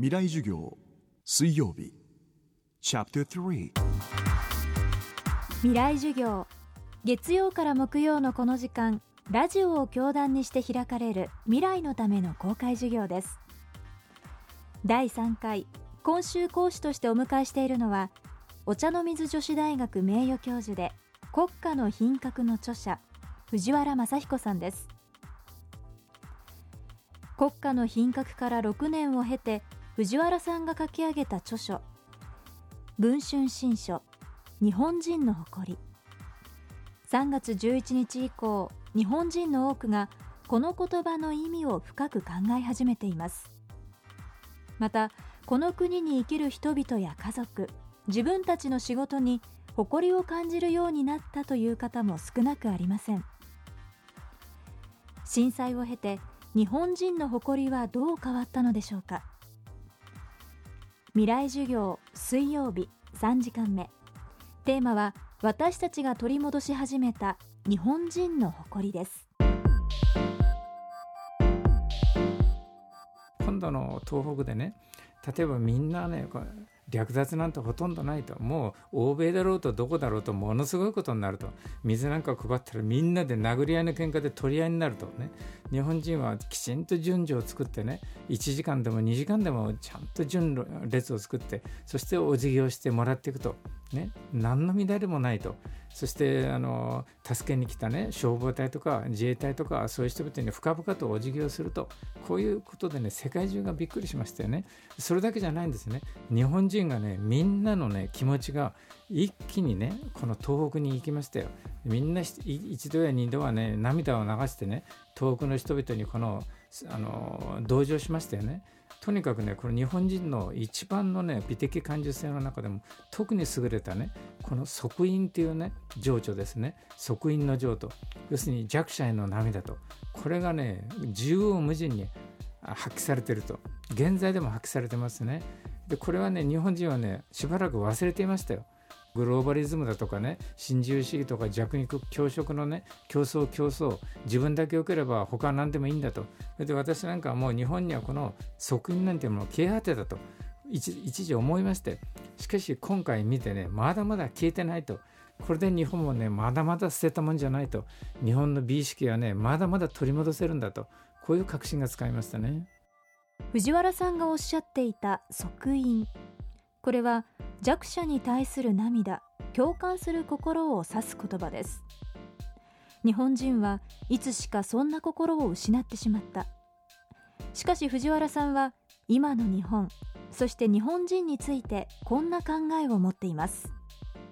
未来授業水曜日。チャプター未来授業。月曜から木曜のこの時間ラジオを教壇にして開かれる未来のための公開授業です。第3回今週講師としてお迎えしているのはお茶の水女子大学名誉教授で国家の品格の著者藤原正彦さんです。国家の品格から6年を経て藤原さんが書き上げた著書文春新書日本人の誇り。3月11日以降日本人の多くがこの言葉の意味を深く考え始めています。またこの国に生きる人々や家族自分たちの仕事に誇りを感じるようになったという方も少なくありません。震災を経て日本人の誇りはどう変わったのでしょうか。未来授業水曜日3時間目。テーマは私たちが取り戻し始めた日本人の誇りです。今度の東北でね例えばみんなね略奪なんてほとんどないと。もう欧米だろうとどこだろうとものすごいことになると。水なんか配ったらみんなで殴り合いの喧嘩で取り合いになると。ね。日本人はきちんと順序を作ってね。1時間でも2時間でもちゃんと順列を作ってそしてお辞儀をしてもらっていくと。ね何の乱れもないと。そしてあの助けに来たね消防隊とか自衛隊とかそういう人々に深々とお辞儀をするとこういうことでね世界中がびっくりしましたよね。それだけじゃないんですね。日本人がねみんなのね気持ちが一気にねこの東北に行きましたよ。みんな一度や二度はね涙を流してね東北の人々にこのあの同情しましたよね。とにかくねこれ日本人の一番のね美的感受性の中でも特に優れたねこの即因っていうね情緒ですね。即因の情と。要するに弱者への涙と。これがね縦横無尽に発揮されてると。現在でも発揮されてますね。でこれはね日本人はねしばらく忘れていましたよ。グローバリズムだとかね新自由主義とか弱肉強食のね競争競争自分だけ良ければ他は何でもいいんだと。で私なんかはもう日本にはこの側因なんていうものを消え果てたと。一時思いまして。しかし今回見てねまだまだ消えてないと。これで日本もねまだまだ捨てたもんじゃないと。日本の美意識はねまだまだ取り戻せるんだと。こういう確信が使いましたね。藤原さんがおっしゃっていた即因。これは弱者に対する涙共感する心を指す言葉です。日本人はいつしかそんな心を失ってしまった。しかし藤原さんは今の日本そして日本人についてこんな考えを持っています。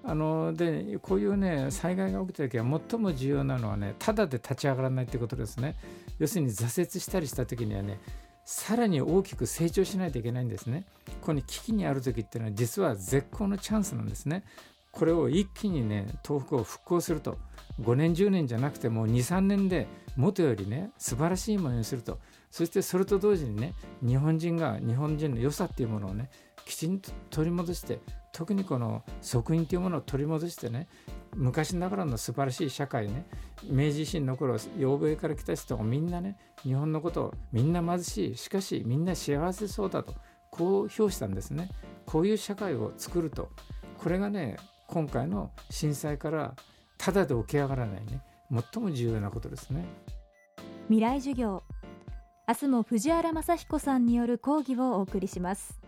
あのでこういうね災害が起きた時は最も重要なのはねただで立ち上がらないということですね。要するに挫折したりした時にはねさらに大きく成長しないといけないんですね。ここに危機にある時っていうのは実は絶好のチャンスなんですね。これを一気にね東北を復興すると。5年10年じゃなくてもう23年で元よりね素晴らしいものにすると。そしてそれと同時にね日本人が日本人の良さっていうものをねきちんと取り戻して特にこの即位というものを取り戻してね昔ながらの素晴らしい社会ね明治維新の頃欧米から来た人がみんなね日本のことをみんな貧しいしかしみんな幸せそうだとこう評したんですね。こういう社会を作ると。これがね今回の震災からただで起き上がらないね。最も重要なことですね。未来授業。明日も藤原正彦さんによる講義をお送りします。